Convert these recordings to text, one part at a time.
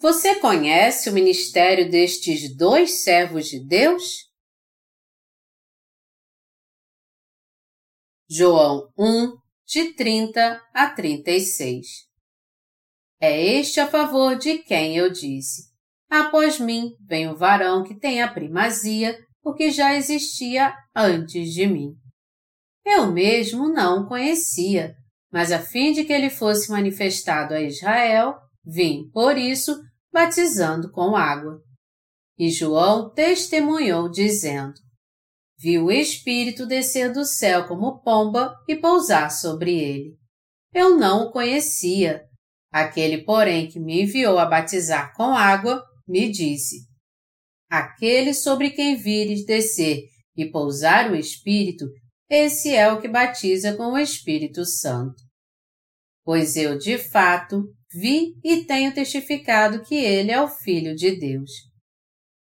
Você conhece o ministério destes dois servos de Deus? João 1, de 30 a 36 É este a favor de quem eu disse: Após mim vem o varão que tem a primazia, porque já existia antes de mim. Eu mesmo não o conhecia, mas a fim de que ele fosse manifestado a Israel, vim, por isso, batizando com água. E João testemunhou, dizendo: Viu o Espírito descer do céu como pomba e pousar sobre ele. Eu não o conhecia. Aquele, porém, que me enviou a batizar com água, me disse: Aquele sobre quem vires descer e pousar o Espírito, esse é o que batiza com o Espírito Santo. Pois eu, de fato, vi e tenho testificado que ele é o Filho de Deus.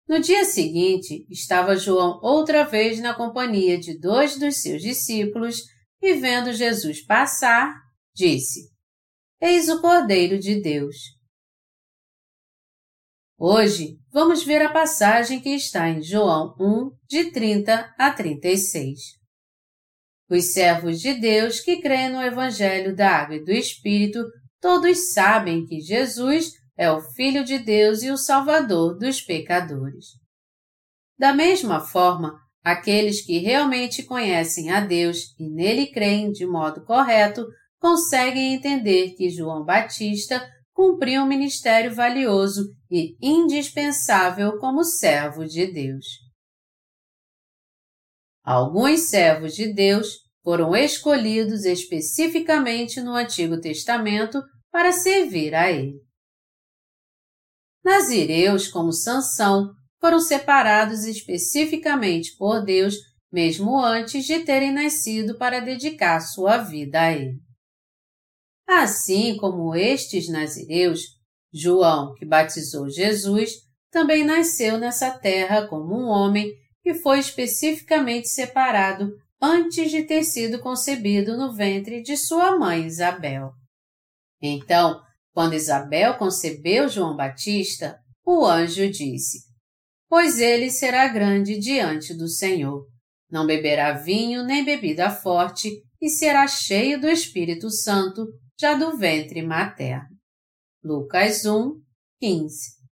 No dia seguinte, estava João outra vez na companhia de dois dos seus discípulos e, vendo Jesus passar, disse: Eis o Cordeiro de Deus. Hoje, vamos ver a passagem que está em João 1, de 30 a 36. Os servos de Deus que creem no Evangelho da Água e do Espírito todos sabem que Jesus é o Filho de Deus e o Salvador dos pecadores. Da mesma forma, aqueles que realmente conhecem a Deus e nele creem de modo correto conseguem entender que João Batista cumpriu um ministério valioso e indispensável como servo de Deus. Alguns servos de Deus foram escolhidos especificamente no Antigo Testamento para servir a ele. Nazireus, como Sansão, foram separados especificamente por Deus mesmo antes de terem nascido para dedicar sua vida a ele. Assim como estes nazireus, João, que batizou Jesus, também nasceu nessa terra como um homem e foi especificamente separado antes de ter sido concebido no ventre de sua mãe Isabel. Então, quando Isabel concebeu João Batista, o anjo disse: Pois ele será grande diante do Senhor. Não beberá vinho nem bebida forte, e será cheio do Espírito Santo, já do ventre materno. Lucas 1, 15.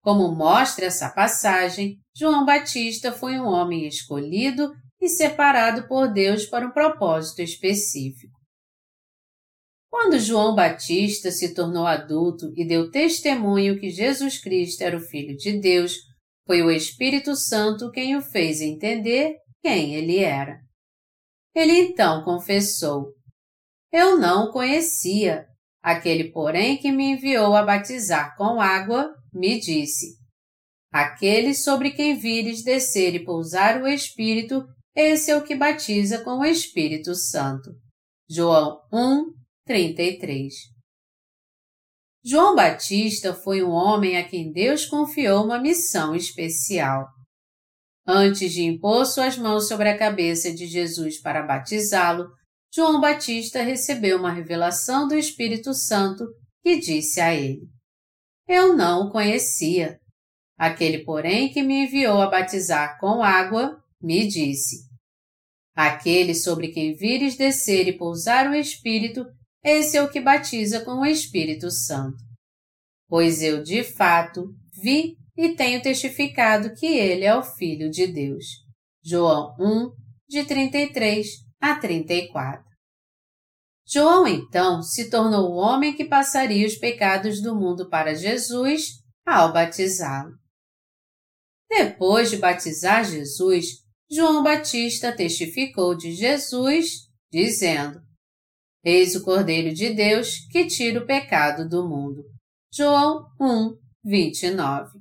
Como mostra essa passagem, João Batista foi um homem escolhido e separado por Deus para um propósito específico. Quando João Batista se tornou adulto e deu testemunho que Jesus Cristo era o Filho de Deus, foi o Espírito Santo quem o fez entender quem ele era. Ele então confessou: Eu não o conhecia. Aquele, porém, que me enviou a batizar com água, me disse: Aquele sobre quem vires descer e pousar o Espírito, esse é o que batiza com o Espírito Santo. João 1, 33 João Batista foi um homem a quem Deus confiou uma missão especial. Antes de impor suas mãos sobre a cabeça de Jesus para batizá-lo, João Batista recebeu uma revelação do Espírito Santo que disse a ele: Eu não o conhecia. Aquele, porém, que me enviou a batizar com água, me disse: Aquele sobre quem vires descer e pousar o Espírito, esse é o que batiza com o Espírito Santo. Pois eu, de fato, vi e tenho testificado que ele é o Filho de Deus. João 1, de 33 a 34. João, então, se tornou o homem que passaria os pecados do mundo para Jesus ao batizá-lo. Depois de batizar Jesus, João Batista testificou de Jesus, dizendo: Eis o Cordeiro de Deus que tira o pecado do mundo. João 1, 29.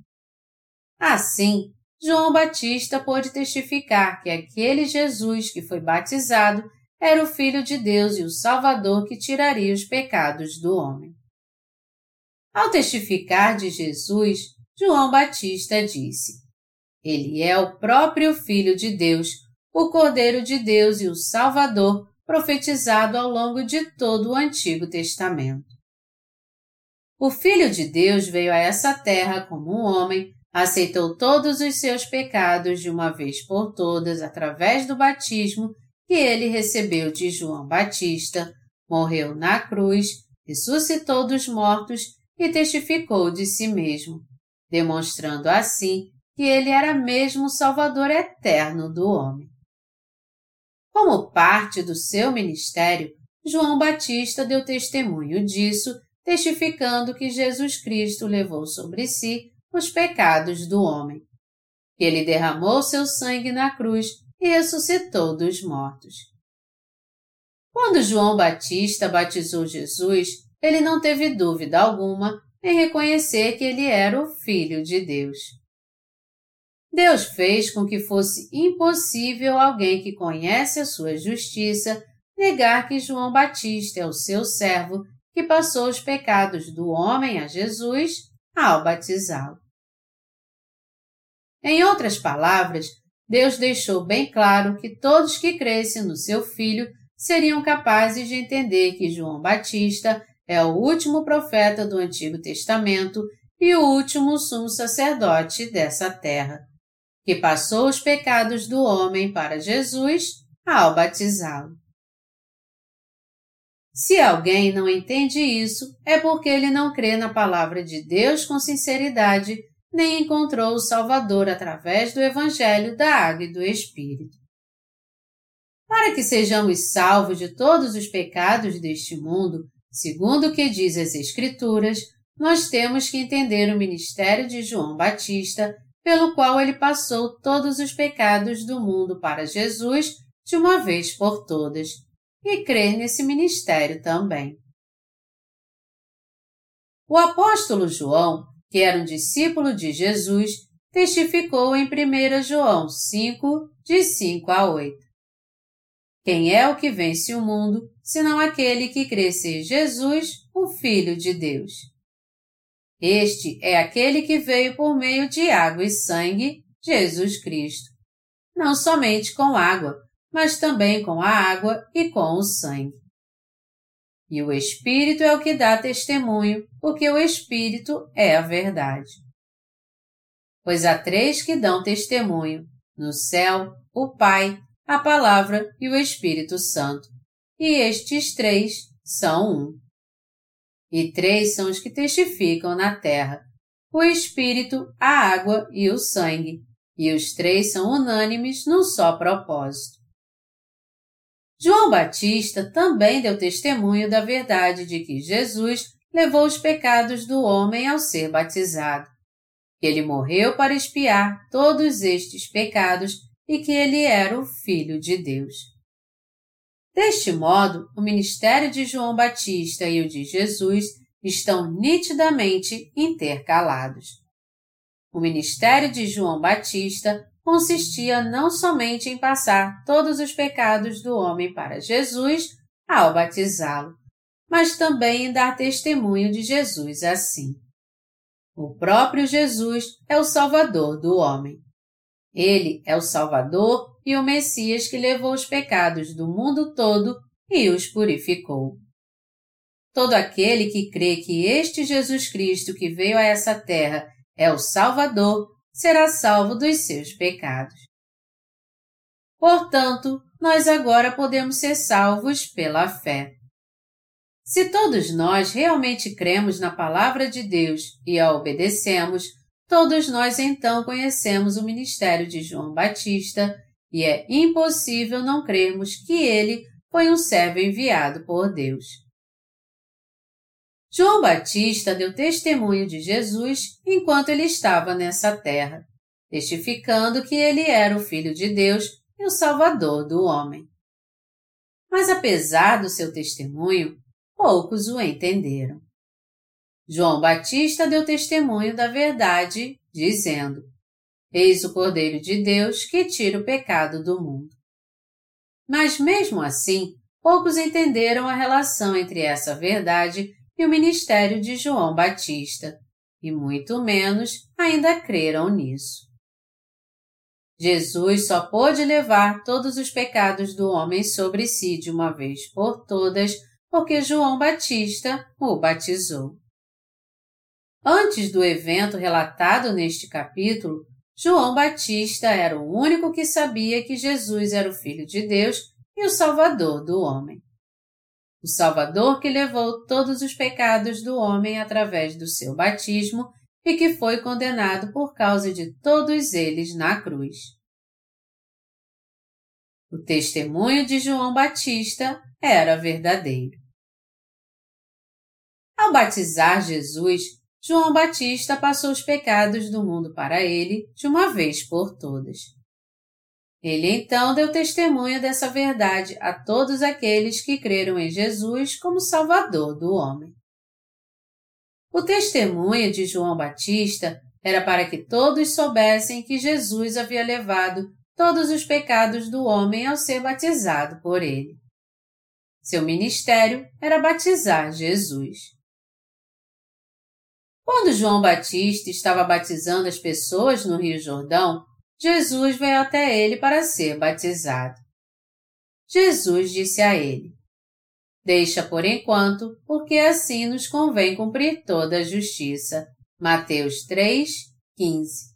Assim, João Batista pôde testificar que aquele Jesus que foi batizado era o Filho de Deus e o Salvador que tiraria os pecados do homem. Ao testificar de Jesus, João Batista disse: Ele é o próprio Filho de Deus, o Cordeiro de Deus e o Salvador profetizado ao longo de todo o Antigo Testamento. O Filho de Deus veio a essa terra como um homem, aceitou todos os seus pecados de uma vez por todas através do batismo que ele recebeu de João Batista, morreu na cruz, ressuscitou dos mortos e testificou de si mesmo, demonstrando assim que ele era mesmo o Salvador eterno do homem. Como parte do seu ministério, João Batista deu testemunho disso, testificando que Jesus Cristo levou sobre si os pecados do homem, que ele derramou seu sangue na cruz e ressuscitou dos mortos. Quando João Batista batizou Jesus, ele não teve dúvida alguma em reconhecer que ele era o Filho de Deus. Deus fez com que fosse impossível alguém que conhece a sua justiça negar que João Batista é o seu servo que passou os pecados do homem a Jesus ao batizá-lo. Em outras palavras, Deus deixou bem claro que todos que crescem no seu filho seriam capazes de entender que João Batista é o último profeta do Antigo Testamento e o último sumo sacerdote dessa terra que passou os pecados do homem para Jesus ao batizá-lo. Se alguém não entende isso, é porque ele não crê na palavra de Deus com sinceridade, nem encontrou o Salvador através do Evangelho da Água e do Espírito. Para que sejamos salvos de todos os pecados deste mundo, segundo o que diz as Escrituras, nós temos que entender o ministério de João Batista pelo qual ele passou todos os pecados do mundo para Jesus de uma vez por todas, e crer nesse ministério também. O apóstolo João, que era um discípulo de Jesus, testificou em 1 João 5, de 5 a 8. Quem é o que vence o mundo, senão aquele que crê ser Jesus, o Filho de Deus? Este é aquele que veio por meio de água e sangue, Jesus Cristo. Não somente com água, mas também com a água e com o sangue. E o Espírito é o que dá testemunho, porque o Espírito é a verdade. Pois há três que dão testemunho: no céu, o Pai, a Palavra e o Espírito Santo. E estes três são um e três são os que testificam na terra: o Espírito, a água e o sangue, e os três são unânimes num só propósito. João Batista também deu testemunho da verdade de que Jesus levou os pecados do homem ao ser batizado, que ele morreu para expiar todos estes pecados e que ele era o Filho de Deus. Deste modo, o ministério de João Batista e o de Jesus estão nitidamente intercalados. O ministério de João Batista consistia não somente em passar todos os pecados do homem para Jesus ao batizá-lo, mas também em dar testemunho de Jesus assim. O próprio Jesus é o Salvador do homem. Ele é o Salvador e o Messias que levou os pecados do mundo todo e os purificou. Todo aquele que crê que este Jesus Cristo que veio a essa terra é o Salvador será salvo dos seus pecados. Portanto, nós agora podemos ser salvos pela fé. Se todos nós realmente cremos na Palavra de Deus e a obedecemos, todos nós então conhecemos o ministério de João Batista e é impossível não crermos que ele foi um servo enviado por Deus. João Batista deu testemunho de Jesus enquanto ele estava nessa terra, testificando que ele era o Filho de Deus e o Salvador do homem. Mas apesar do seu testemunho, poucos o entenderam. João Batista deu testemunho da verdade, dizendo: Eis o Cordeiro de Deus que tira o pecado do mundo. Mas mesmo assim, poucos entenderam a relação entre essa verdade e o ministério de João Batista, e muito menos ainda creram nisso. Jesus só pôde levar todos os pecados do homem sobre si de uma vez por todas porque João Batista o batizou. Antes do evento relatado neste capítulo, João Batista era o único que sabia que Jesus era o Filho de Deus e o Salvador do homem. O Salvador que levou todos os pecados do homem através do seu batismo e que foi condenado por causa de todos eles na cruz. O testemunho de João Batista era verdadeiro. Ao batizar Jesus, João Batista passou os pecados do mundo para ele de uma vez por todas. Ele então deu testemunho dessa verdade a todos aqueles que creram em Jesus como Salvador do homem. O testemunho de João Batista era para que todos soubessem que Jesus havia levado todos os pecados do homem ao ser batizado por ele. Seu ministério era batizar Jesus. Quando João Batista estava batizando as pessoas no Rio Jordão, Jesus veio até ele para ser batizado. Jesus disse a ele: Deixa por enquanto, porque assim nos convém cumprir toda a justiça. Mateus 3, 15.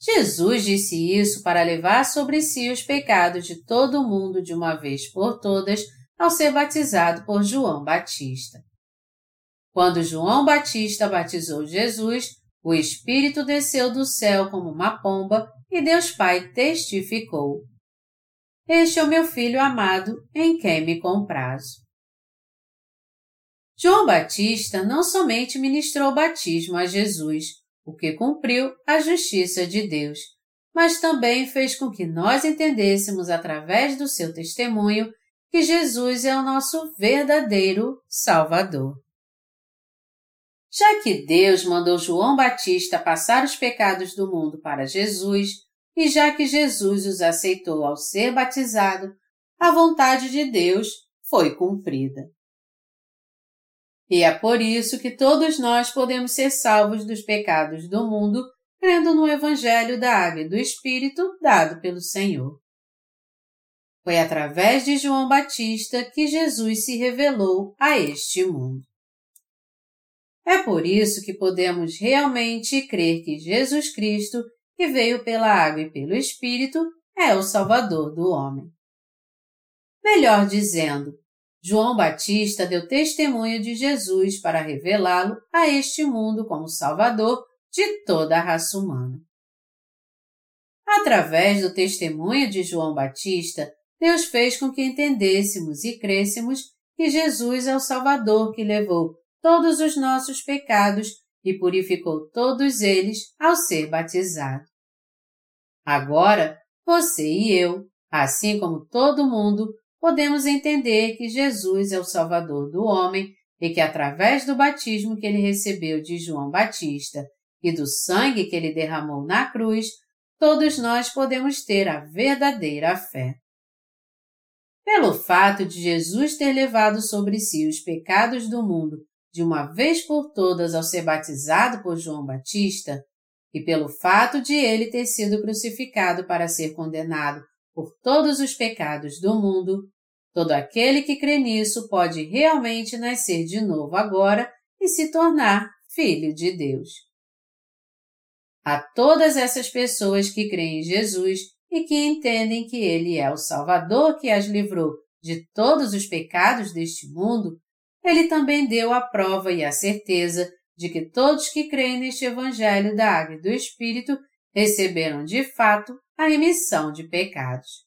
Jesus disse isso para levar sobre si os pecados de todo o mundo de uma vez por todas ao ser batizado por João Batista. Quando João Batista batizou Jesus, o Espírito desceu do céu como uma pomba e Deus Pai testificou: este é o meu filho amado, em quem me comprazo. João Batista não somente ministrou o batismo a Jesus, o que cumpriu a justiça de Deus, mas também fez com que nós entendêssemos através do seu testemunho que Jesus é o nosso verdadeiro Salvador. Já que Deus mandou João Batista passar os pecados do mundo para Jesus, e já que Jesus os aceitou ao ser batizado, a vontade de Deus foi cumprida. E é por isso que todos nós podemos ser salvos dos pecados do mundo crendo no Evangelho da Água e do Espírito dado pelo Senhor. Foi através de João Batista que Jesus se revelou a este mundo. É por isso que podemos realmente crer que Jesus Cristo que veio pela água e pelo Espírito, é o Salvador do homem. Melhor dizendo, João Batista deu testemunho de Jesus para revelá-lo a este mundo como Salvador de toda a raça humana. Através do testemunho de João Batista, Deus fez com que entendêssemos e crêssemos que Jesus é o Salvador que levou todos os nossos pecados e purificou todos eles ao ser batizado. Agora, você e eu, assim como todo mundo, podemos entender que Jesus é o Salvador do homem e que através do batismo que ele recebeu de João Batista e do sangue que ele derramou na cruz, todos nós podemos ter a verdadeira fé. Pelo fato de Jesus ter levado sobre si os pecados do mundo de uma vez por todas ao ser batizado por João Batista, e pelo fato de ele ter sido crucificado para ser condenado por todos os pecados do mundo, todo aquele que crê nisso pode realmente nascer de novo agora e se tornar filho de Deus. A todas essas pessoas que creem em Jesus e que entendem que Ele é o Salvador que as livrou de todos os pecados deste mundo, ele também deu a prova e a certeza de que todos que creem neste Evangelho da Água e do Espírito receberam de fato a remissão de pecados.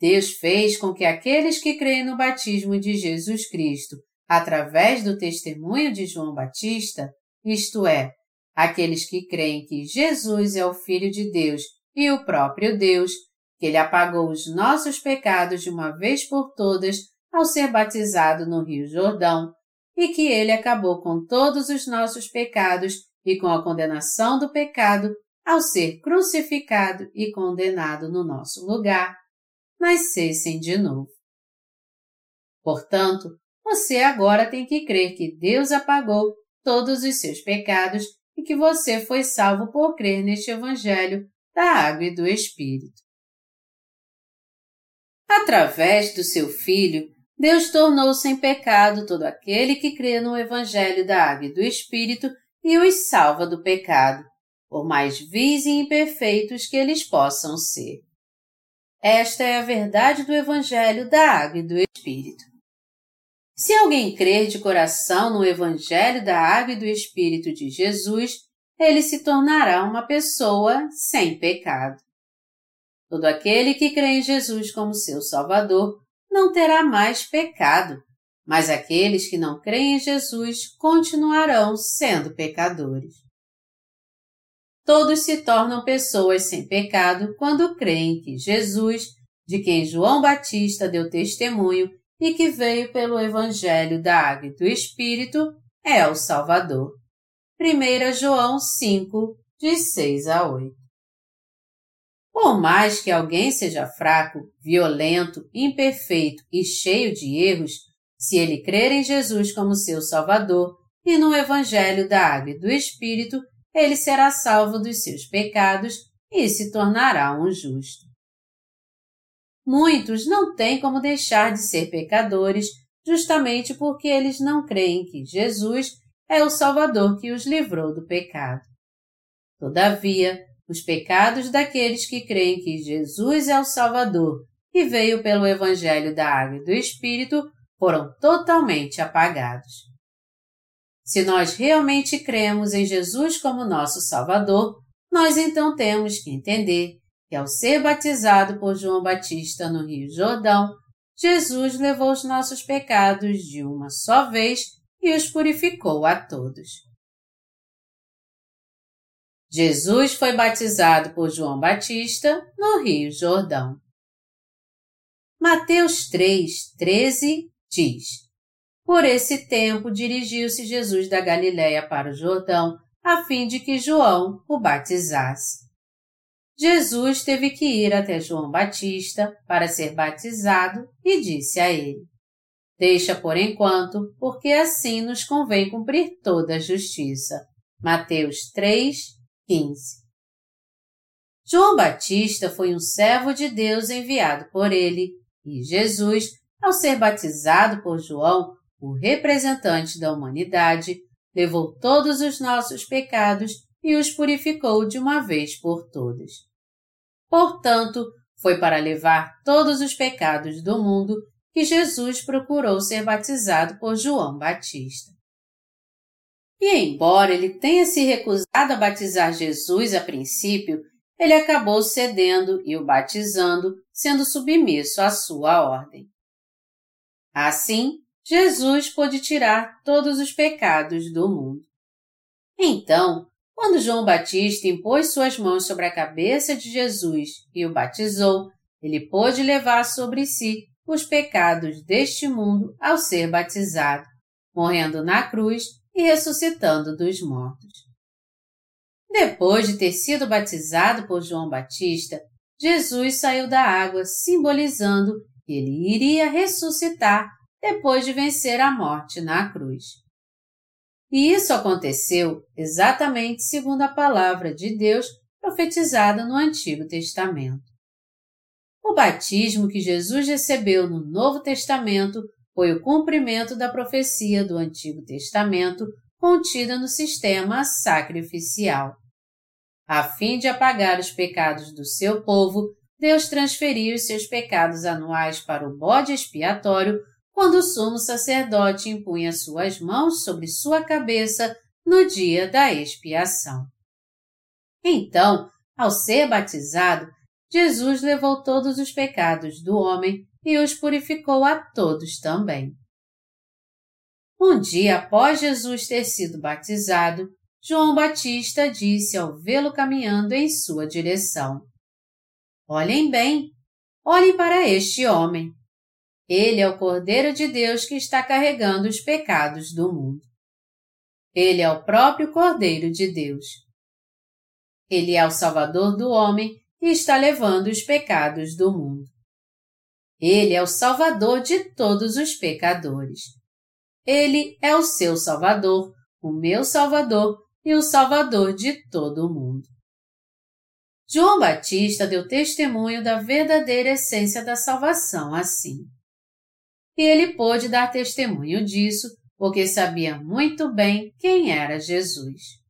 Deus fez com que aqueles que creem no batismo de Jesus Cristo através do testemunho de João Batista, isto é, aqueles que creem que Jesus é o Filho de Deus e o próprio Deus, que ele apagou os nossos pecados de uma vez por todas ao ser batizado no Rio Jordão, e que ele acabou com todos os nossos pecados e com a condenação do pecado ao ser crucificado e condenado no nosso lugar, nascessem de novo. Portanto, você agora tem que crer que Deus apagou todos os seus pecados e que você foi salvo por crer neste Evangelho da Água e do Espírito. Através do seu Filho, Deus tornou sem pecado todo aquele que crê no Evangelho da Água e do Espírito e os salva do pecado, por mais vis e imperfeitos que eles possam ser. Esta é a verdade do Evangelho da Água e do Espírito. Se alguém crer de coração no Evangelho da Água e do Espírito de Jesus, ele se tornará uma pessoa sem pecado. Todo aquele que crê em Jesus como seu Salvador não terá mais pecado, mas aqueles que não creem em Jesus continuarão sendo pecadores. Todos se tornam pessoas sem pecado quando creem que Jesus, de quem João Batista deu testemunho e que veio pelo Evangelho da Água e do Espírito, é o Salvador. 1 João 5, de 6 a 8. Por mais que alguém seja fraco, violento, imperfeito e cheio de erros, se ele crer em Jesus como seu Salvador e no Evangelho da Água e do Espírito, ele será salvo dos seus pecados e se tornará um justo. Muitos não têm como deixar de ser pecadores justamente porque eles não creem que Jesus é o Salvador que os livrou do pecado. Todavia, os pecados daqueles que creem que Jesus é o Salvador e veio pelo Evangelho da Água e do Espírito foram totalmente apagados. Se nós realmente cremos em Jesus como nosso Salvador, nós então temos que entender que ao ser batizado por João Batista no Rio Jordão, Jesus levou os nossos pecados de uma só vez e os purificou a todos. Jesus foi batizado por João Batista no Rio Jordão. Mateus 3, 13 diz: Por esse tempo dirigiu-se Jesus da Galiléia para o Jordão, a fim de que João o batizasse. Jesus teve que ir até João Batista para ser batizado e disse a ele: Deixa por enquanto, porque assim nos convém cumprir toda a justiça. Mateus 3, 15. João Batista foi um servo de Deus enviado por ele, e Jesus, ao ser batizado por João, o representante da humanidade, levou todos os nossos pecados e os purificou de uma vez por todas. Portanto, foi para levar todos os pecados do mundo que Jesus procurou ser batizado por João Batista. E embora ele tenha se recusado a batizar Jesus a princípio, ele acabou cedendo e o batizando, sendo submisso à sua ordem. Assim, Jesus pôde tirar todos os pecados do mundo. Então, quando João Batista impôs suas mãos sobre a cabeça de Jesus e o batizou, ele pôde levar sobre si os pecados deste mundo ao ser batizado, morrendo na cruz e ressuscitando dos mortos. Depois de ter sido batizado por João Batista, Jesus saiu da água, simbolizando que ele iria ressuscitar depois de vencer a morte na cruz. E isso aconteceu exatamente segundo a palavra de Deus profetizada no Antigo Testamento. O batismo que Jesus recebeu no Novo Testamento foi o cumprimento da profecia do Antigo Testamento contida no sistema sacrificial. A fim de apagar os pecados do seu povo, Deus transferiu os seus pecados anuais para o bode expiatório quando o sumo sacerdote impunha suas mãos sobre sua cabeça no dia da expiação. Então, ao ser batizado, Jesus levou todos os pecados do homem e os purificou a todos também. Um dia após Jesus ter sido batizado, João Batista disse ao vê-lo caminhando em sua direção: Olhem bem, olhem para este homem. Ele é o Cordeiro de Deus que está carregando os pecados do mundo. Ele é o próprio Cordeiro de Deus. Ele é o Salvador do homem e está levando os pecados do mundo. Ele é o Salvador de todos os pecadores. Ele é o seu Salvador, o meu Salvador e o Salvador de todo o mundo. João Batista deu testemunho da verdadeira essência da salvação assim. e ele pôde dar testemunho disso porque sabia muito bem quem era Jesus.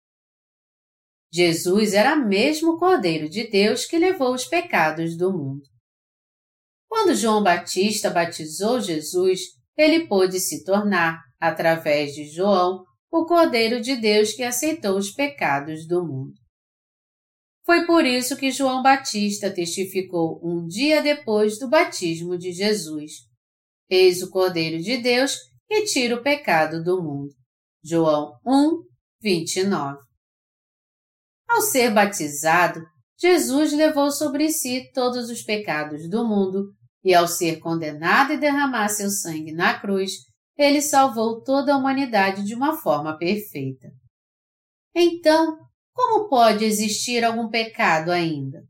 Jesus era mesmo o Cordeiro de Deus que levou os pecados do mundo. Quando João Batista batizou Jesus, ele pôde se tornar, através de João, o Cordeiro de Deus que aceitou os pecados do mundo. Foi por isso que João Batista testificou um dia depois do batismo de Jesus. Eis o Cordeiro de Deus que tira o pecado do mundo. João 1, 29. Ao ser batizado, Jesus levou sobre si todos os pecados do mundo e, ao ser condenado e derramar seu sangue na cruz, ele salvou toda a humanidade de uma forma perfeita. Então, como pode existir algum pecado ainda?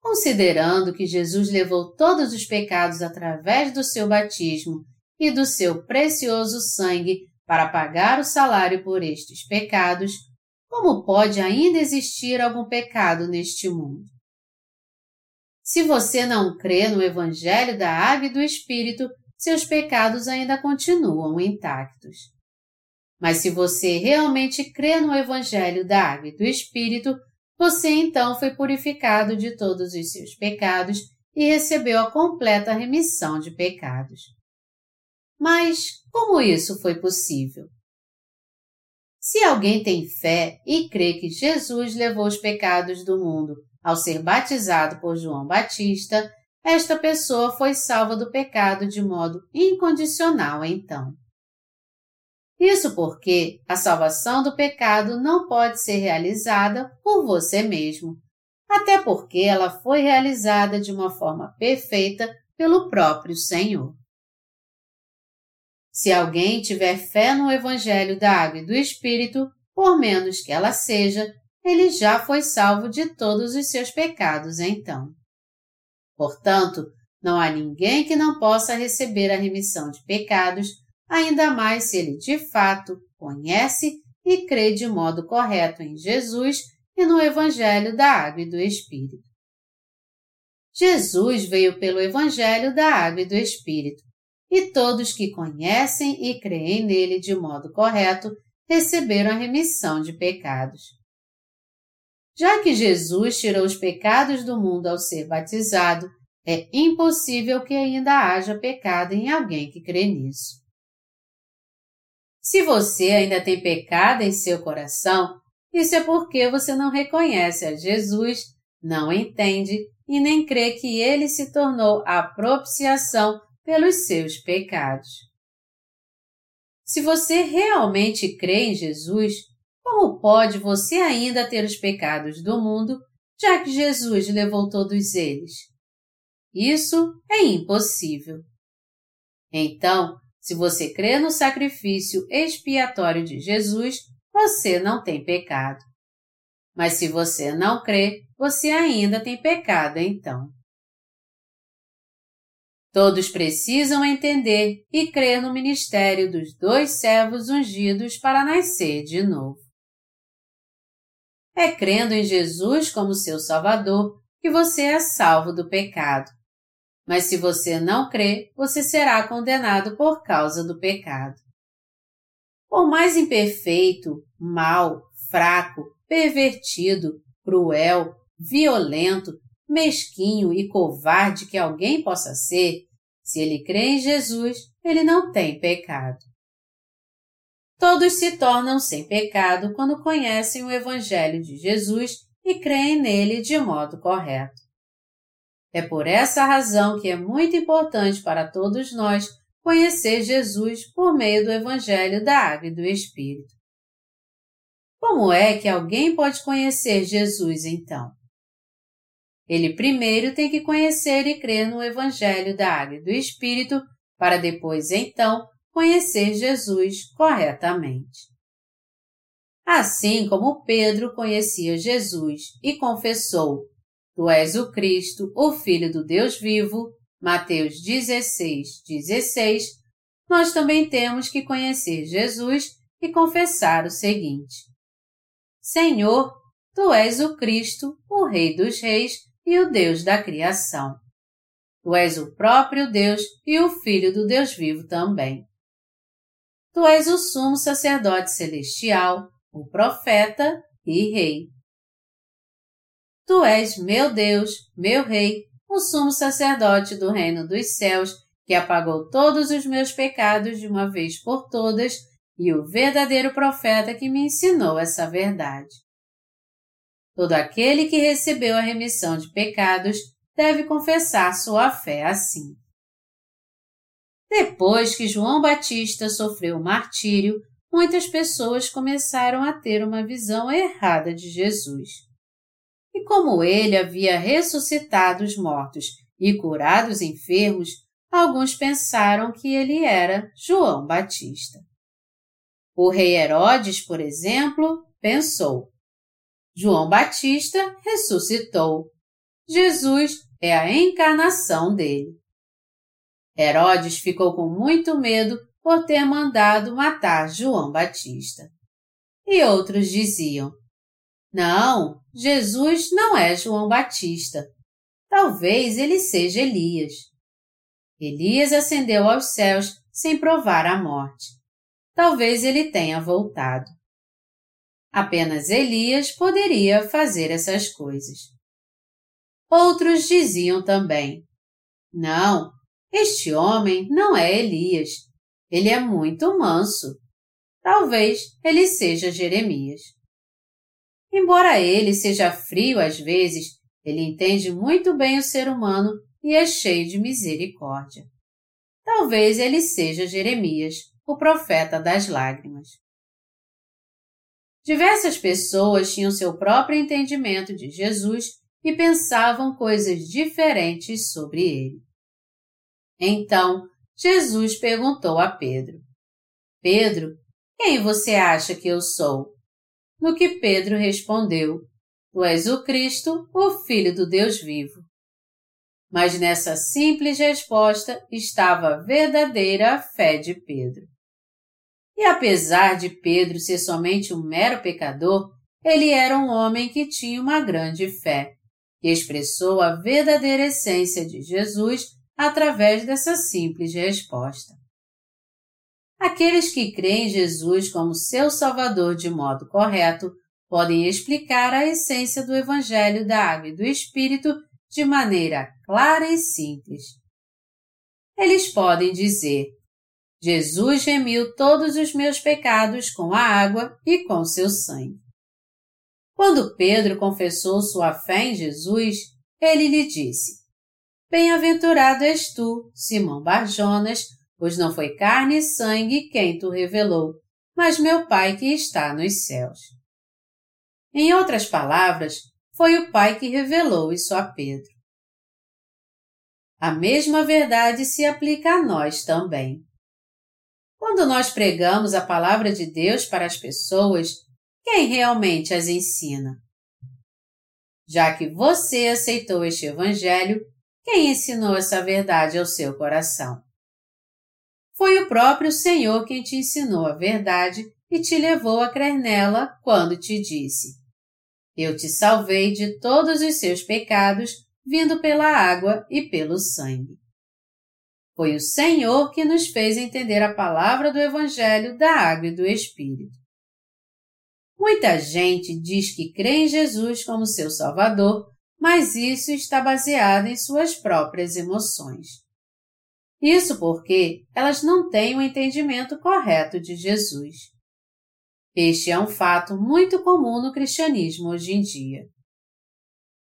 Considerando que Jesus levou todos os pecados através do seu batismo e do seu precioso sangue para pagar o salário por estes pecados, como pode ainda existir algum pecado neste mundo? Se você não crê no Evangelho da Água e do Espírito, seus pecados ainda continuam intactos. Mas se você realmente crê no Evangelho da Água e do Espírito, você então foi purificado de todos os seus pecados e recebeu a completa remissão de pecados. Mas como isso foi possível? Se alguém tem fé e crê que Jesus levou os pecados do mundo ao ser batizado por João Batista, esta pessoa foi salva do pecado de modo incondicional então. Isso porque a salvação do pecado não pode ser realizada por você mesmo, até porque ela foi realizada de uma forma perfeita pelo próprio Senhor. Se alguém tiver fé no Evangelho da Água e do Espírito, por menos que ela seja, ele já foi salvo de todos os seus pecados então. Portanto, não há ninguém que não possa receber a remissão de pecados, ainda mais se ele de fato conhece e crê de modo correto em Jesus e no Evangelho da Água e do Espírito. Jesus veio pelo Evangelho da Água e do Espírito, e todos que conhecem e creem nele de modo correto receberam a remissão de pecados. Já que Jesus tirou os pecados do mundo ao ser batizado, é impossível que ainda haja pecado em alguém que crê nisso. Se você ainda tem pecado em seu coração, isso é porque você não reconhece a Jesus, não entende e nem crê que ele se tornou a propiciação pelos seus pecados. Se você realmente crê em Jesus, como pode você ainda ter os pecados do mundo, já que Jesus levou todos eles? Isso é impossível. Então, se você crê no sacrifício expiatório de Jesus, você não tem pecado. Mas se você não crê, você ainda tem pecado então. Todos precisam entender e crer no ministério dos dois servos ungidos para nascer de novo. É crendo em Jesus como seu Salvador que você é salvo do pecado. Mas se você não crê, você será condenado por causa do pecado. Por mais imperfeito, mau, fraco, pervertido, cruel, violento, mesquinho e covarde que alguém possa ser, se ele crê em Jesus, ele não tem pecado. Todos se tornam sem pecado quando conhecem o Evangelho de Jesus e creem nele de modo correto. É por essa razão que é muito importante para todos nós conhecer Jesus por meio do Evangelho da Água e do Espírito. Como é que alguém pode conhecer Jesus então? Ele primeiro tem que conhecer e crer no Evangelho da Água e do Espírito, para depois, então, conhecer Jesus corretamente. Assim como Pedro conhecia Jesus e confessou: Tu és o Cristo, o Filho do Deus vivo, Mateus 16, 16, nós também temos que conhecer Jesus e confessar o seguinte: Senhor, Tu és o Cristo, o Rei dos Reis, e o Deus da criação. Tu és o próprio Deus e o Filho do Deus vivo também. Tu és o sumo sacerdote celestial, o profeta e rei. Tu és meu Deus, meu Rei, o sumo sacerdote do reino dos céus, que apagou todos os meus pecados de uma vez por todas, e o verdadeiro profeta que me ensinou essa verdade. Todo aquele que recebeu a remissão de pecados deve confessar sua fé assim. Depois que João Batista sofreu o martírio, muitas pessoas começaram a ter uma visão errada de Jesus. E como ele havia ressuscitado os mortos e curado os enfermos, alguns pensaram que ele era João Batista. O rei Herodes, por exemplo, pensou: João Batista ressuscitou. Jesus é a encarnação dele. Herodes ficou com muito medo por ter mandado matar João Batista. E outros diziam: Não, Jesus não é João Batista. Talvez ele seja Elias. Elias ascendeu aos céus sem provar a morte. Talvez ele tenha voltado. Apenas Elias poderia fazer essas coisas. Outros diziam também: Não, este homem não é Elias. Ele é muito manso. Talvez ele seja Jeremias. Embora ele seja frio às vezes, ele entende muito bem o ser humano e é cheio de misericórdia. Talvez ele seja Jeremias, o profeta das lágrimas. Diversas pessoas tinham seu próprio entendimento de Jesus e pensavam coisas diferentes sobre ele. Então, Jesus perguntou a Pedro: Pedro, quem você acha que eu sou? No que Pedro respondeu: Tu és o Cristo, o Filho do Deus vivo. Mas nessa simples resposta estava a verdadeira fé de Pedro. E apesar de Pedro ser somente um mero pecador, ele era um homem que tinha uma grande fé, que expressou a verdadeira essência de Jesus através dessa simples resposta. Aqueles que creem em Jesus como seu Salvador de modo correto podem explicar a essência do Evangelho da Água e do Espírito de maneira clara e simples. Eles podem dizer: Jesus remiu todos os meus pecados com a água e com seu sangue. Quando Pedro confessou sua fé em Jesus, ele lhe disse: Bem-aventurado és tu, Simão Barjonas, pois não foi carne e sangue quem tu revelou, mas meu Pai que está nos céus. Em outras palavras, foi o Pai que revelou isso a Pedro. A mesma verdade se aplica a nós também. Quando nós pregamos a palavra de Deus para as pessoas, quem realmente as ensina? Já que você aceitou este Evangelho, quem ensinou essa verdade ao seu coração? Foi o próprio Senhor quem te ensinou a verdade e te levou a crer nela quando te disse: Eu te salvei de todos os seus pecados, vindo pela água e pelo sangue. Foi o Senhor que nos fez entender a palavra do Evangelho da água e do Espírito. Muita gente diz que crê em Jesus como seu Salvador, mas isso está baseado em suas próprias emoções. Isso porque elas não têm o um entendimento correto de Jesus. Este é um fato muito comum no cristianismo hoje em dia.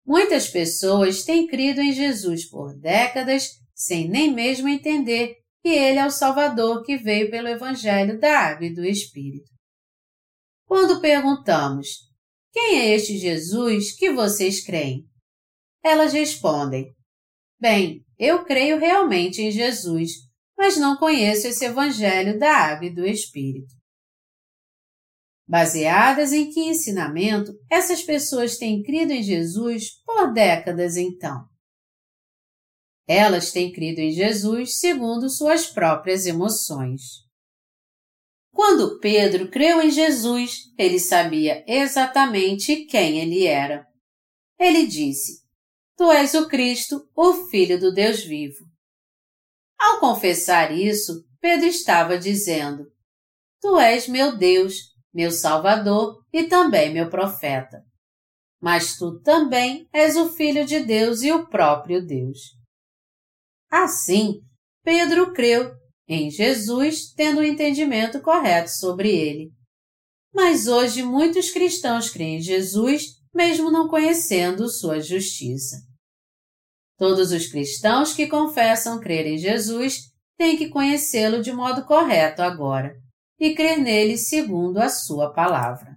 Muitas pessoas têm crido em Jesus por décadas sem nem mesmo entender que Ele é o Salvador que veio pelo Evangelho da Água e do Espírito. Quando perguntamos: Quem é este Jesus que vocês creem? Elas respondem: Bem, eu creio realmente em Jesus, mas não conheço esse Evangelho da Água e do Espírito. Baseadas em que ensinamento essas pessoas têm crido em Jesus por décadas então? Elas têm crido em Jesus segundo suas próprias emoções. Quando Pedro creu em Jesus, ele sabia exatamente quem ele era. Ele disse: Tu és o Cristo, o Filho do Deus vivo. Ao confessar isso, Pedro estava dizendo: Tu és meu Deus, meu Salvador e também meu profeta. Mas tu também és o Filho de Deus e o próprio Deus. Assim, Pedro creu em Jesus, tendo o um entendimento correto sobre ele. Mas hoje muitos cristãos creem em Jesus mesmo não conhecendo sua justiça. Todos os cristãos que confessam crer em Jesus têm que conhecê-lo de modo correto agora e crer nele segundo a sua palavra.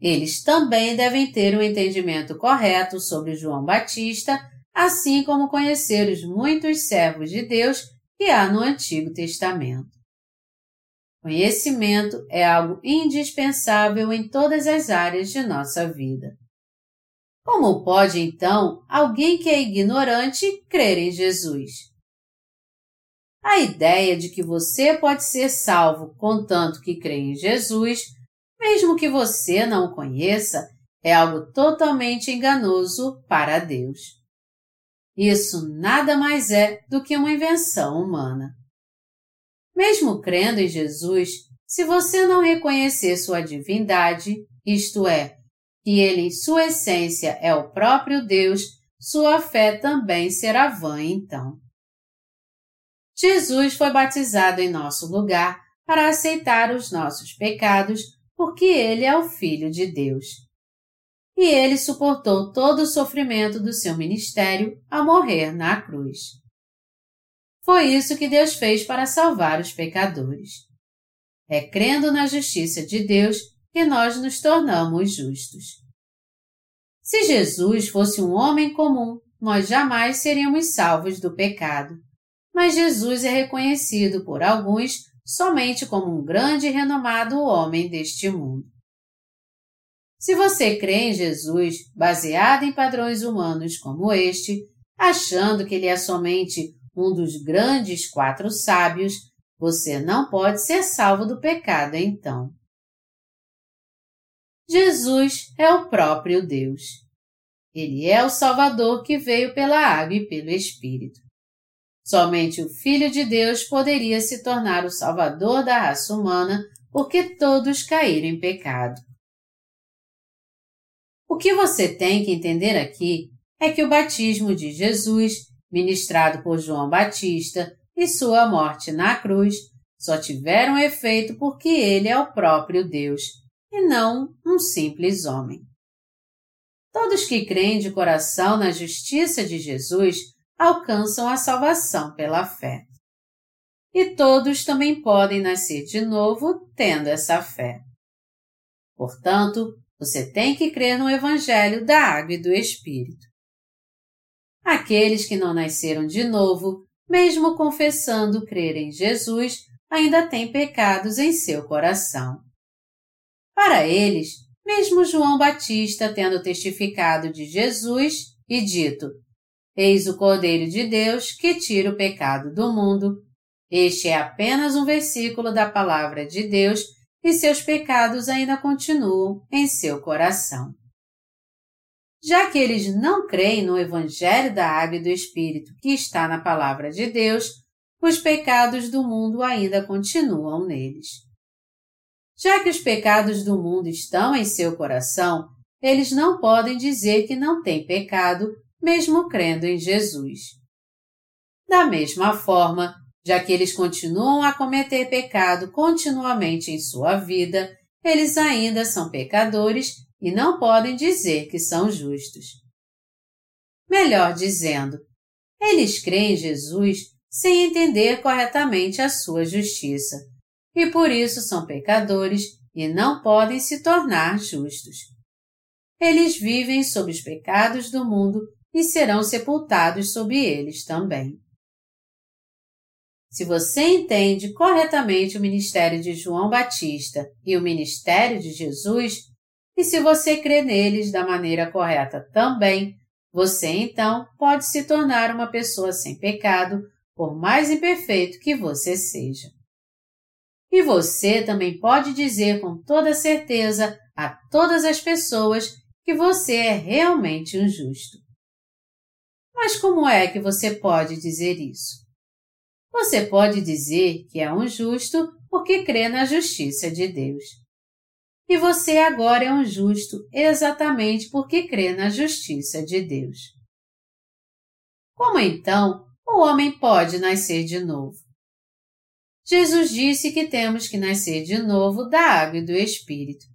Eles também devem ter um entendimento correto sobre João Batista, assim como conhecer os muitos servos de Deus que há no Antigo Testamento. Conhecimento é algo indispensável em todas as áreas de nossa vida. Como pode, então, alguém que é ignorante crer em Jesus? A ideia de que você pode ser salvo contanto que crê em Jesus, mesmo que você não o conheça, é algo totalmente enganoso para Deus. Isso nada mais é do que uma invenção humana. Mesmo crendo em Jesus, se você não reconhecer sua divindade, isto é, que ele em sua essência é o próprio Deus, sua fé também será vã então. Jesus foi batizado em nosso lugar para aceitar os nossos pecados, porque ele é o Filho de Deus. E ele suportou todo o sofrimento do seu ministério ao morrer na cruz. Foi isso que Deus fez para salvar os pecadores. É crendo na justiça de Deus que nós nos tornamos justos. Se Jesus fosse um homem comum, nós jamais seríamos salvos do pecado. Mas Jesus é reconhecido por alguns somente como um grande e renomado homem deste mundo. Se você crê em Jesus baseado em padrões humanos como este, achando que ele é somente um dos grandes quatro sábios, você não pode ser salvo do pecado então. Jesus é o próprio Deus. Ele é o Salvador que veio pela água e pelo Espírito. Somente o Filho de Deus poderia se tornar o Salvador da raça humana, porque todos caíram em pecado. O que você tem que entender aqui é que o batismo de Jesus ministrado por João Batista, e sua morte na cruz só tiveram efeito porque ele é o próprio Deus e não um simples homem. Todos que creem de coração na justiça de Jesus alcançam a salvação pela fé. E todos também podem nascer de novo tendo essa fé. Portanto, você tem que crer no Evangelho da Água e do Espírito. Aqueles que não nasceram de novo, mesmo confessando crer em Jesus, ainda têm pecados em seu coração. Para eles, mesmo João Batista tendo testificado de Jesus e dito: Eis o Cordeiro de Deus que tira o pecado do mundo, este é apenas um versículo da palavra de Deus e seus pecados ainda continuam em seu coração. Já que eles não creem no Evangelho da Água e do Espírito que está na Palavra de Deus, os pecados do mundo ainda continuam neles. Já que os pecados do mundo estão em seu coração, eles não podem dizer que não têm pecado, mesmo crendo em Jesus. Da mesma forma, já que eles continuam a cometer pecado continuamente em sua vida, eles ainda são pecadores e não podem dizer que são justos. Melhor dizendo, eles creem em Jesus sem entender corretamente a sua justiça, e por isso são pecadores e não podem se tornar justos. Eles vivem sob os pecados do mundo e serão sepultados sob eles também. Se você entende corretamente o ministério de João Batista e o ministério de Jesus, e se você crê neles da maneira correta também, você então pode se tornar uma pessoa sem pecado, por mais imperfeito que você seja. E você também pode dizer com toda certeza a todas as pessoas que você é realmente um justo. Mas como é que você pode dizer isso? Você pode dizer que é um justo porque crê na justiça de Deus. E você agora é um justo exatamente porque crê na justiça de Deus. Como então o homem pode nascer de novo? Jesus disse que temos que nascer de novo da água e do Espírito.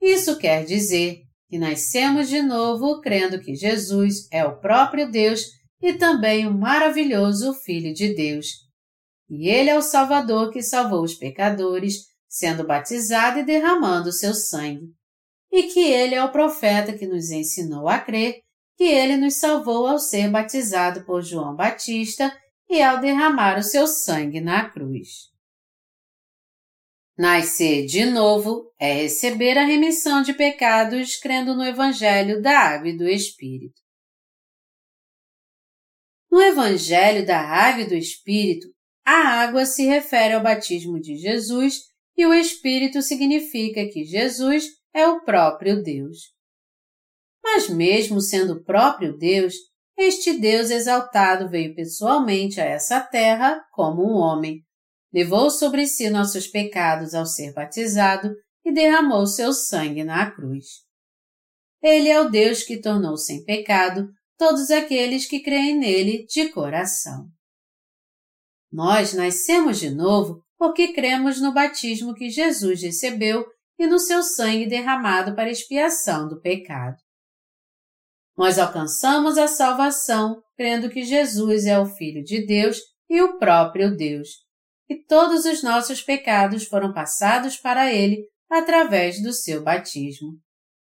Isso quer dizer que nascemos de novo crendo que Jesus é o próprio Deus e também o maravilhoso Filho de Deus. E Ele é o Salvador que salvou os pecadores, sendo batizado e derramando seu sangue. E que Ele é o profeta que nos ensinou a crer que Ele nos salvou ao ser batizado por João Batista e ao derramar o seu sangue na cruz. Nascer de novo é receber a remissão de pecados crendo no Evangelho da Água e do Espírito. No Evangelho da Água e do Espírito, a água se refere ao batismo de Jesus e o Espírito significa que Jesus é o próprio Deus. Mas, mesmo sendo o próprio Deus, este Deus exaltado veio pessoalmente a essa terra como um homem, levou sobre si nossos pecados ao ser batizado e derramou seu sangue na cruz. Ele é o Deus que tornou sem pecado todos aqueles que creem nele de coração. Nós nascemos de novo porque cremos no batismo que Jesus recebeu e no seu sangue derramado para expiação do pecado. Nós alcançamos a salvação crendo que Jesus é o Filho de Deus e o próprio Deus, e todos os nossos pecados foram passados para Ele através do seu batismo,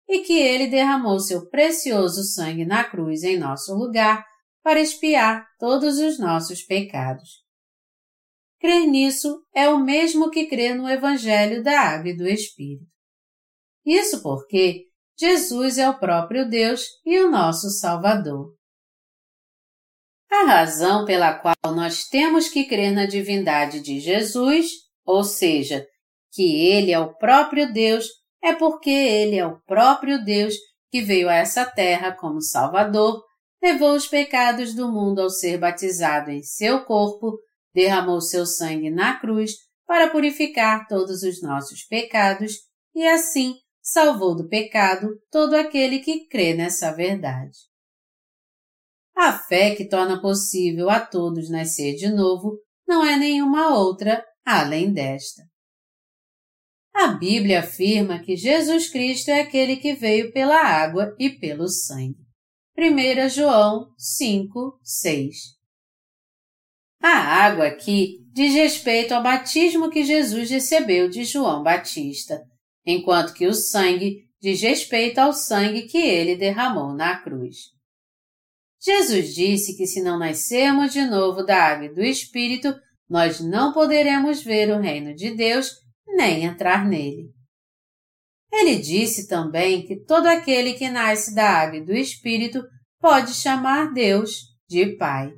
e que Ele derramou seu precioso sangue na cruz em nosso lugar para expiar todos os nossos pecados. Crer nisso é o mesmo que crer no Evangelho da Água e do Espírito. Isso porque Jesus é o próprio Deus e o nosso Salvador. A razão pela qual nós temos que crer na divindade de Jesus, ou seja, que Ele é o próprio Deus, é porque Ele é o próprio Deus que veio a essa terra como Salvador, levou os pecados do mundo ao ser batizado em seu corpo, derramou seu sangue na cruz para purificar todos os nossos pecados e assim salvou do pecado todo aquele que crê nessa verdade. A fé que torna possível a todos nascer de novo não é nenhuma outra além desta. A Bíblia afirma que Jesus Cristo é aquele que veio pela água e pelo sangue. 1 João 5, 6. A água aqui diz respeito ao batismo que Jesus recebeu de João Batista, enquanto que o sangue diz respeito ao sangue que ele derramou na cruz. Jesus disse que se não nascermos de novo da água e do Espírito, nós não poderemos ver o reino de Deus nem entrar nele. Ele disse também que todo aquele que nasce da água e do Espírito pode chamar Deus de Pai.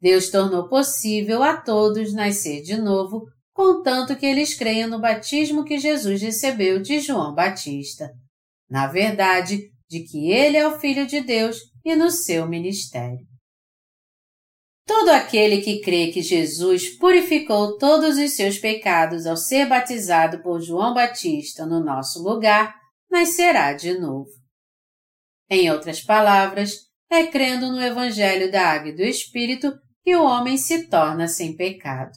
Deus tornou possível a todos nascer de novo contanto que eles creiam no batismo que Jesus recebeu de João Batista. Na verdade, de que ele é o Filho de Deus e no seu ministério. Todo aquele que crê que Jesus purificou todos os seus pecados ao ser batizado por João Batista no nosso lugar, nascerá de novo. Em outras palavras, é crendo no Evangelho da Água e do Espírito que o homem se torna sem pecado.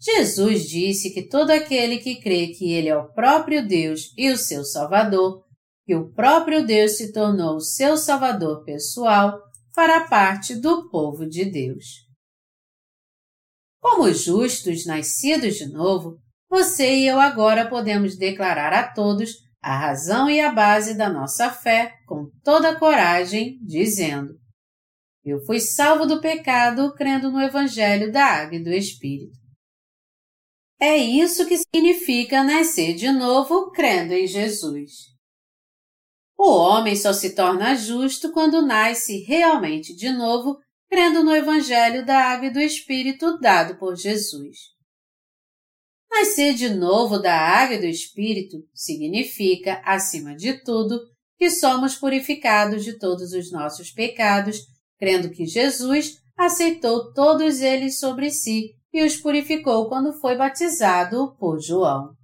Jesus disse que todo aquele que crê que Ele é o próprio Deus e o seu Salvador, que o próprio Deus se tornou o seu Salvador pessoal, fará parte do povo de Deus. Como justos nascidos de novo, você e eu agora podemos declarar a todos a razão e a base da nossa fé com toda coragem, dizendo: Eu fui salvo do pecado crendo no Evangelho da Água e do Espírito. É isso que significa nascer de novo crendo em Jesus. O homem só se torna justo quando nasce realmente de novo crendo no Evangelho da Água e do Espírito dado por Jesus. Nascer de novo da água e do Espírito significa, acima de tudo, que somos purificados de todos os nossos pecados, crendo que Jesus aceitou todos eles sobre si e os purificou quando foi batizado por João.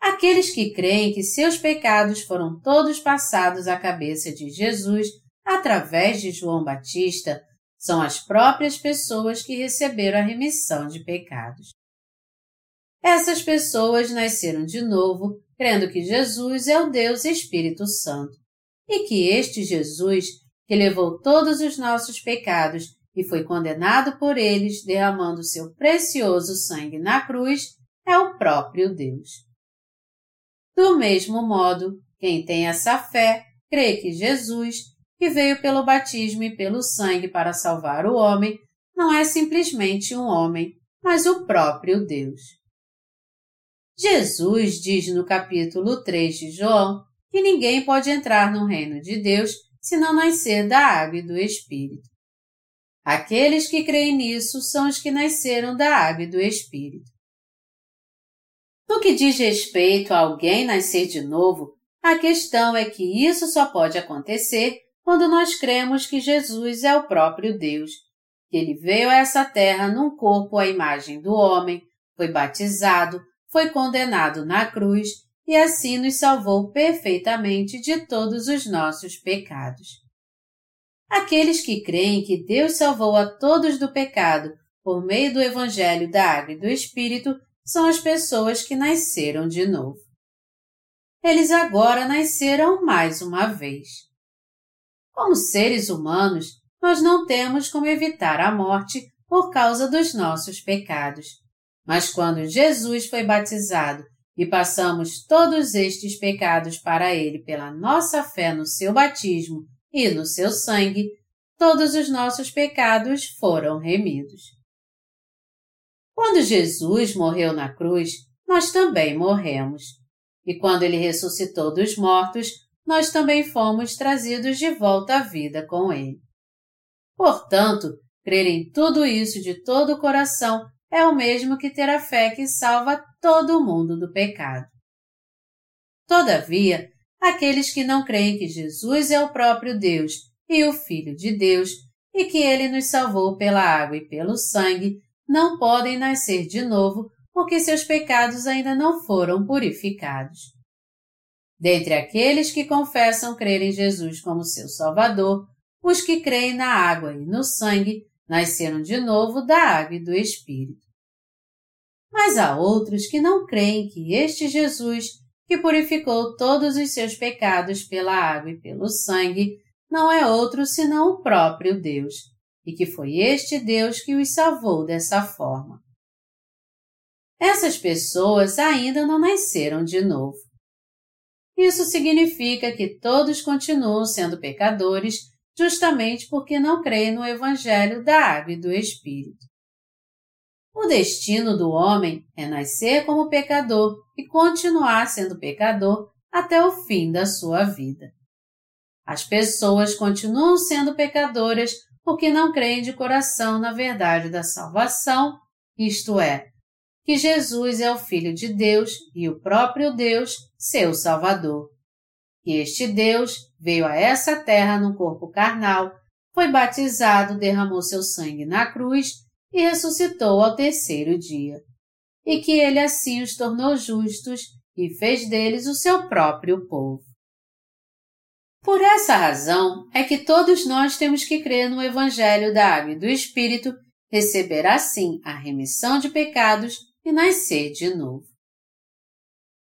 Aqueles que creem que seus pecados foram todos passados à cabeça de Jesus através de João Batista são as próprias pessoas que receberam a remissão de pecados. Essas pessoas nasceram de novo, crendo que Jesus é o Deus Espírito Santo e que este Jesus, que levou todos os nossos pecados e foi condenado por eles, derramando seu precioso sangue na cruz, é o próprio Deus. Do mesmo modo, quem tem essa fé crê que Jesus, que veio pelo batismo e pelo sangue para salvar o homem, não é simplesmente um homem, mas o próprio Deus. Jesus diz no capítulo 3 de João que ninguém pode entrar no reino de Deus se não nascer da água e do Espírito. Aqueles que creem nisso são os que nasceram da água e do Espírito. No que diz respeito a alguém nascer de novo, a questão é que isso só pode acontecer quando nós cremos que Jesus é o próprio Deus, que ele veio a essa terra num corpo à imagem do homem, foi batizado, foi condenado na cruz e assim nos salvou perfeitamente de todos os nossos pecados. Aqueles que creem que Deus salvou a todos do pecado por meio do Evangelho da Água e do Espírito são as pessoas que nasceram de novo. Eles agora nasceram mais uma vez. Como seres humanos, nós não temos como evitar a morte por causa dos nossos pecados. Mas quando Jesus foi batizado e passamos todos estes pecados para ele pela nossa fé no seu batismo e no seu sangue, todos os nossos pecados foram remidos. Quando Jesus morreu na cruz, nós também morremos. E quando ele ressuscitou dos mortos, nós também fomos trazidos de volta à vida com ele. Portanto, crer em tudo isso de todo o coração é o mesmo que ter a fé que salva todo mundo do pecado. Todavia, aqueles que não creem que Jesus é o próprio Deus e o Filho de Deus e que ele nos salvou pela água e pelo sangue, não podem nascer de novo porque seus pecados ainda não foram purificados. Dentre aqueles que confessam crer em Jesus como seu Salvador, os que creem na água e no sangue nasceram de novo da água e do Espírito. Mas há outros que não creem que este Jesus, que purificou todos os seus pecados pela água e pelo sangue, não é outro senão o próprio Deus, e que foi este Deus que os salvou dessa forma. Essas pessoas ainda não nasceram de novo. Isso significa que todos continuam sendo pecadores justamente porque não creem no Evangelho da Água e do Espírito. O destino do homem é nascer como pecador e continuar sendo pecador até o fim da sua vida. As pessoas continuam sendo pecadoras porque não creem de coração na verdade da salvação, isto é, que Jesus é o Filho de Deus e o próprio Deus, seu Salvador este Deus veio a essa terra num corpo carnal, foi batizado, derramou seu sangue na cruz e ressuscitou ao terceiro dia. E que ele assim os tornou justos e fez deles o seu próprio povo. Por essa razão é que todos nós temos que crer no Evangelho da Água e do Espírito, receber assim a remissão de pecados e nascer de novo.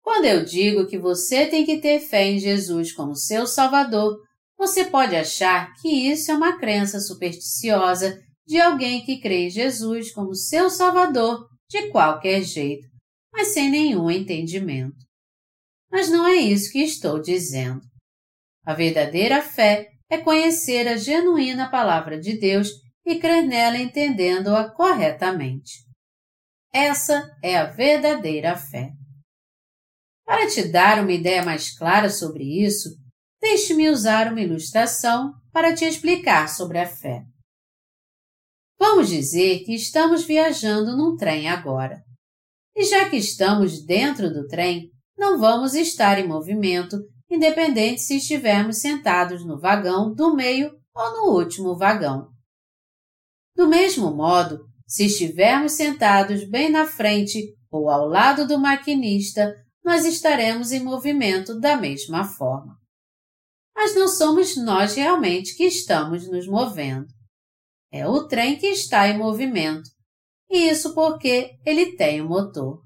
Quando eu digo que você tem que ter fé em Jesus como seu Salvador, você pode achar que isso é uma crença supersticiosa de alguém que crê em Jesus como seu Salvador de qualquer jeito, mas sem nenhum entendimento. Mas não é isso que estou dizendo. A verdadeira fé é conhecer a genuína palavra de Deus e crer nela entendendo-a corretamente. Essa é a verdadeira fé. Para te dar uma ideia mais clara sobre isso, deixe-me usar uma ilustração para te explicar sobre a fé. Vamos dizer que estamos viajando num trem agora. E já que estamos dentro do trem, não vamos estar em movimento, independente se estivermos sentados no vagão do meio ou no último vagão. Do mesmo modo, se estivermos sentados bem na frente ou ao lado do maquinista, nós estaremos em movimento da mesma forma. Mas não somos nós realmente que estamos nos movendo. É o trem que está em movimento, e isso porque ele tem um motor.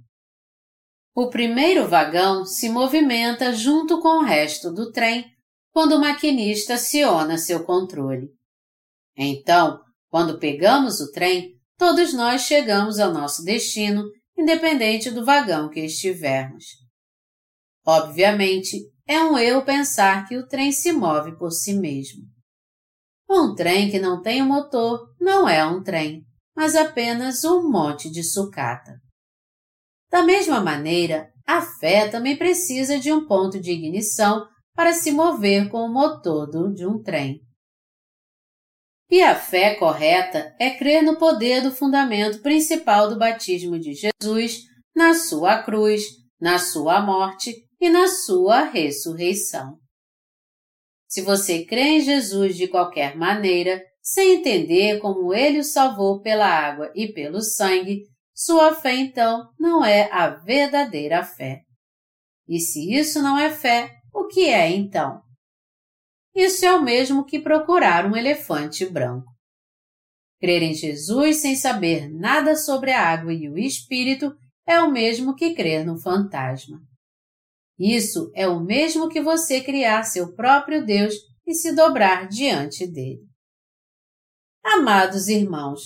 O primeiro vagão se movimenta junto com o resto do trem quando o maquinista aciona seu controle. Então, quando pegamos o trem, todos nós chegamos ao nosso destino, independente do vagão que estivermos. Obviamente, é um erro pensar que o trem se move por si mesmo. Um trem que não tem um motor não é um trem, mas apenas um monte de sucata. Da mesma maneira, a fé também precisa de um ponto de ignição para se mover com o motor de um trem. E a fé correta é crer no poder do fundamento principal do batismo de Jesus, na sua cruz, na sua morte e na sua ressurreição. Se você crê em Jesus de qualquer maneira, sem entender como ele o salvou pela água e pelo sangue, sua fé então não é a verdadeira fé. E se isso não é fé, o que é então? Isso é o mesmo que procurar um elefante branco. Crer em Jesus sem saber nada sobre a água e o Espírito é o mesmo que crer no fantasma. Isso é o mesmo que você criar seu próprio Deus e se dobrar diante dele. Amados irmãos,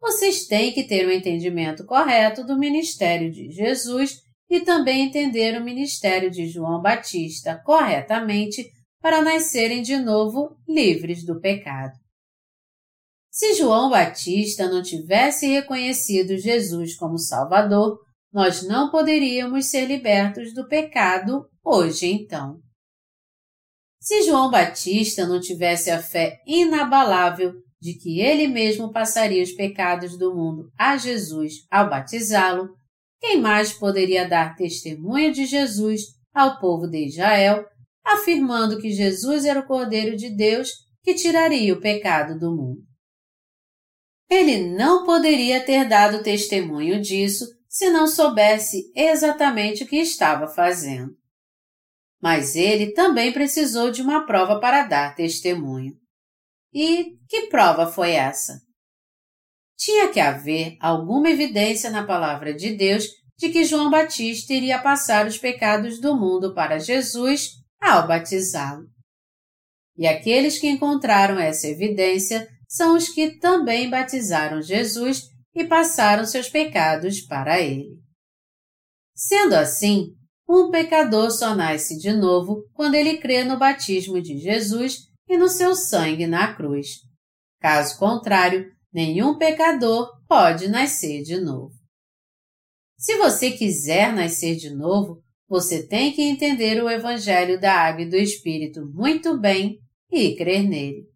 vocês têm que ter um entendimento correto do ministério de Jesus e também entender o ministério de João Batista corretamente para nascerem de novo livres do pecado. Se João Batista não tivesse reconhecido Jesus como Salvador, nós não poderíamos ser libertos do pecado hoje então. Se João Batista não tivesse a fé inabalável de que ele mesmo passaria os pecados do mundo a Jesus ao batizá-lo, quem mais poderia dar testemunho de Jesus ao povo de Israel, afirmando que Jesus era o Cordeiro de Deus que tiraria o pecado do mundo? Ele não poderia ter dado testemunho disso se não soubesse exatamente o que estava fazendo. Mas ele também precisou de uma prova para dar testemunho. E que prova foi essa? Tinha que haver alguma evidência na palavra de Deus de que João Batista iria passar os pecados do mundo para Jesus ao batizá-lo. E aqueles que encontraram essa evidência são os que também batizaram Jesus e passaram seus pecados para ele. Sendo assim, um pecador só nasce de novo quando ele crê no batismo de Jesus e no seu sangue na cruz. Caso contrário, nenhum pecador pode nascer de novo. Se você quiser nascer de novo, você tem que entender o Evangelho da Água e do Espírito muito bem e crer nele.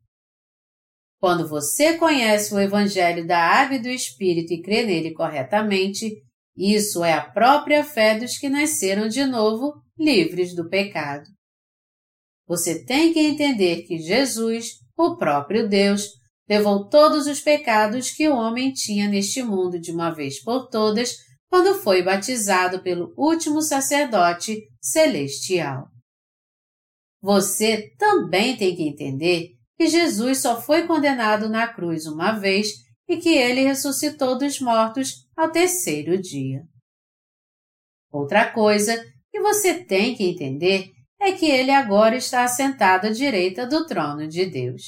Quando você conhece o Evangelho da Água e do Espírito e crê nele corretamente, isso é a própria fé dos que nasceram de novo, livres do pecado. Você tem que entender que Jesus, o próprio Deus, levou todos os pecados que o homem tinha neste mundo de uma vez por todas quando foi batizado pelo último sacerdote celestial. Você também tem que entender que Jesus só foi condenado na cruz uma vez e que ele ressuscitou dos mortos ao terceiro dia. Outra coisa que você tem que entender é que ele agora está assentado à direita do trono de Deus.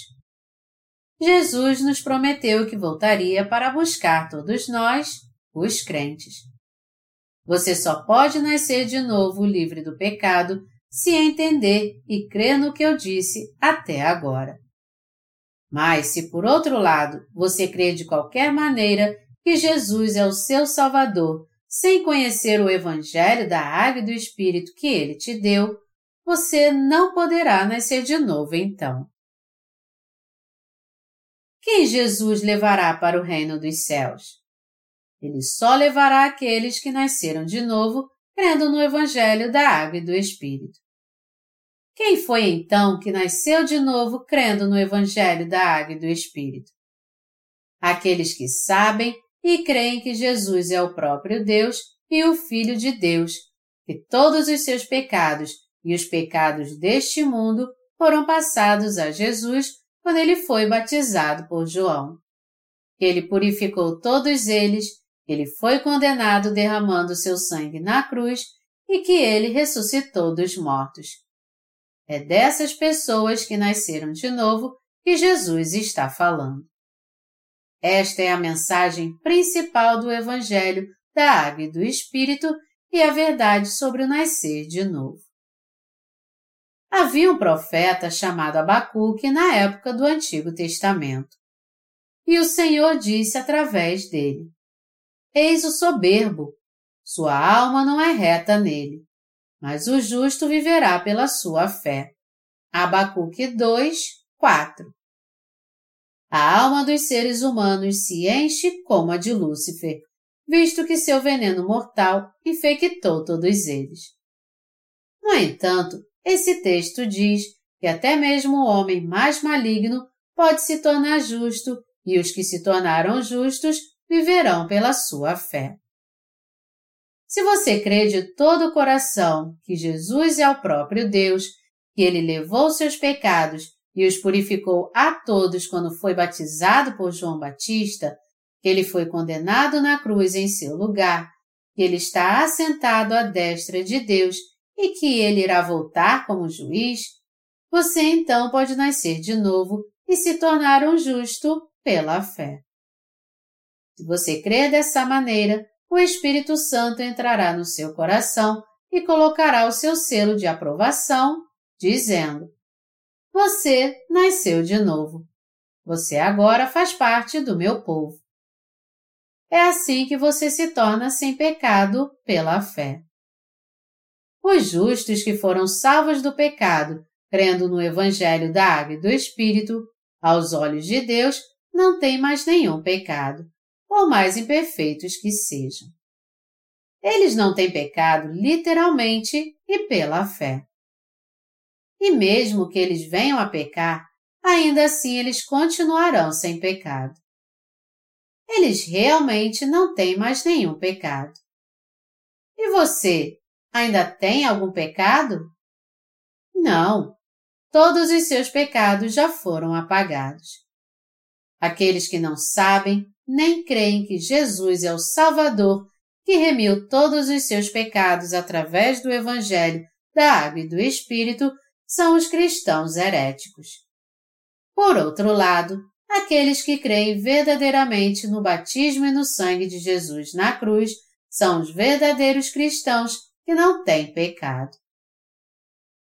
Jesus nos prometeu que voltaria para buscar todos nós, os crentes. Você só pode nascer de novo livre do pecado se entender e crer no que eu disse até agora. Mas se por outro lado você crê de qualquer maneira que Jesus é o seu Salvador, sem conhecer o Evangelho da Água e do Espírito que ele te deu, você não poderá nascer de novo então. Quem Jesus levará para o reino dos céus? ele só levará aqueles que nasceram de novo, crendo no Evangelho da Água e do Espírito. Quem foi então que nasceu de novo crendo no Evangelho da Água e do Espírito? Aqueles que sabem e creem que Jesus é o próprio Deus e o Filho de Deus, que todos os seus pecados e os pecados deste mundo foram passados a Jesus quando ele foi batizado por João. Ele purificou todos eles, ele foi condenado derramando seu sangue na cruz e que ele ressuscitou dos mortos. É dessas pessoas que nasceram de novo que Jesus está falando. Esta é a mensagem principal do Evangelho da Água e do Espírito e a verdade sobre o nascer de novo. Havia um profeta chamado Abacuque na época do Antigo Testamento. E o Senhor disse através dele: Eis o soberbo, sua alma não é reta nele, mas o justo viverá pela sua fé. Abacuque 2, 4 A alma dos seres humanos se enche como a de Lúcifer, visto que seu veneno mortal infectou todos eles. No entanto, esse texto diz que até mesmo o homem mais maligno pode se tornar justo e os que se tornaram justos viverão pela sua fé. Se você crê de todo o coração que Jesus é o próprio Deus, que ele levou seus pecados e os purificou a todos quando foi batizado por João Batista, que ele foi condenado na cruz em seu lugar, que ele está assentado à destra de Deus e que ele irá voltar como juiz, você então pode nascer de novo e se tornar um justo pela fé. Se você crer dessa maneira, o Espírito Santo entrará no seu coração e colocará o seu selo de aprovação, dizendo: Você nasceu de novo. Você agora faz parte do meu povo. É assim que você se torna sem pecado pela fé. Os justos que foram salvos do pecado, crendo no Evangelho da Água e do Espírito, aos olhos de Deus, não têm mais nenhum pecado, por mais imperfeitos que sejam. Eles não têm pecado literalmente e pela fé. E mesmo que eles venham a pecar, ainda assim eles continuarão sem pecado. Eles realmente não têm mais nenhum pecado. E você ainda tem algum pecado? Não, todos os seus pecados já foram apagados. Aqueles que não sabem nem creem que Jesus é o Salvador que remiu todos os seus pecados através do Evangelho da Água e do Espírito são os cristãos heréticos. Por outro lado, aqueles que creem verdadeiramente no batismo e no sangue de Jesus na cruz são os verdadeiros cristãos que não têm pecado.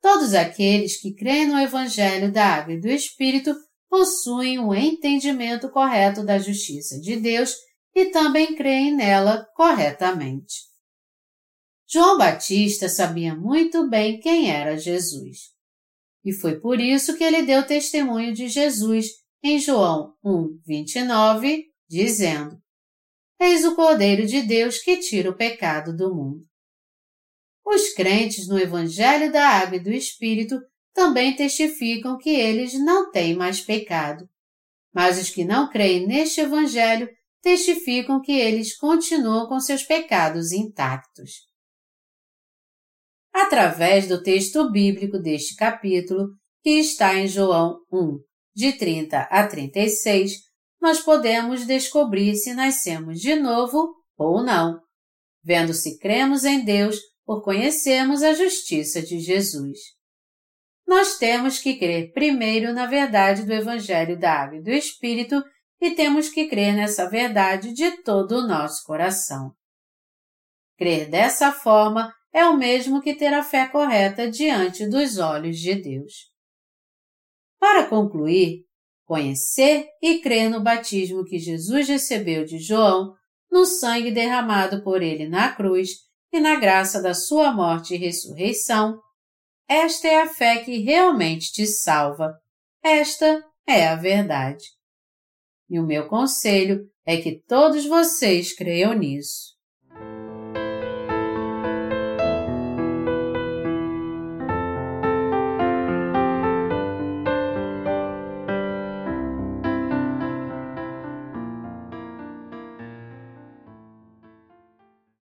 Todos aqueles que creem no Evangelho da Água e do Espírito possuem um entendimento correto da justiça de Deus e também creem nela corretamente. João Batista sabia muito bem quem era Jesus. E foi por isso que ele deu testemunho de Jesus em João 1, 29, dizendo: Eis o Cordeiro de Deus que tira o pecado do mundo. Os crentes no Evangelho da Água e do Espírito também testificam que eles não têm mais pecado. Mas os que não creem neste Evangelho testificam que eles continuam com seus pecados intactos. Através do texto bíblico deste capítulo, que está em João 1, de 30 a 36, nós podemos descobrir se nascemos de novo ou não, vendo se cremos em Deus por conhecermos a justiça de Jesus. Nós temos que crer primeiro na verdade do Evangelho da Água e do Espírito e temos que crer nessa verdade de todo o nosso coração. Crer dessa forma é o mesmo que ter a fé correta diante dos olhos de Deus. Para concluir, conhecer e crer no batismo que Jesus recebeu de João, no sangue derramado por ele na cruz e na graça da sua morte e ressurreição, esta é a fé que realmente te salva. Esta é a verdade. E o meu conselho é que todos vocês creiam nisso.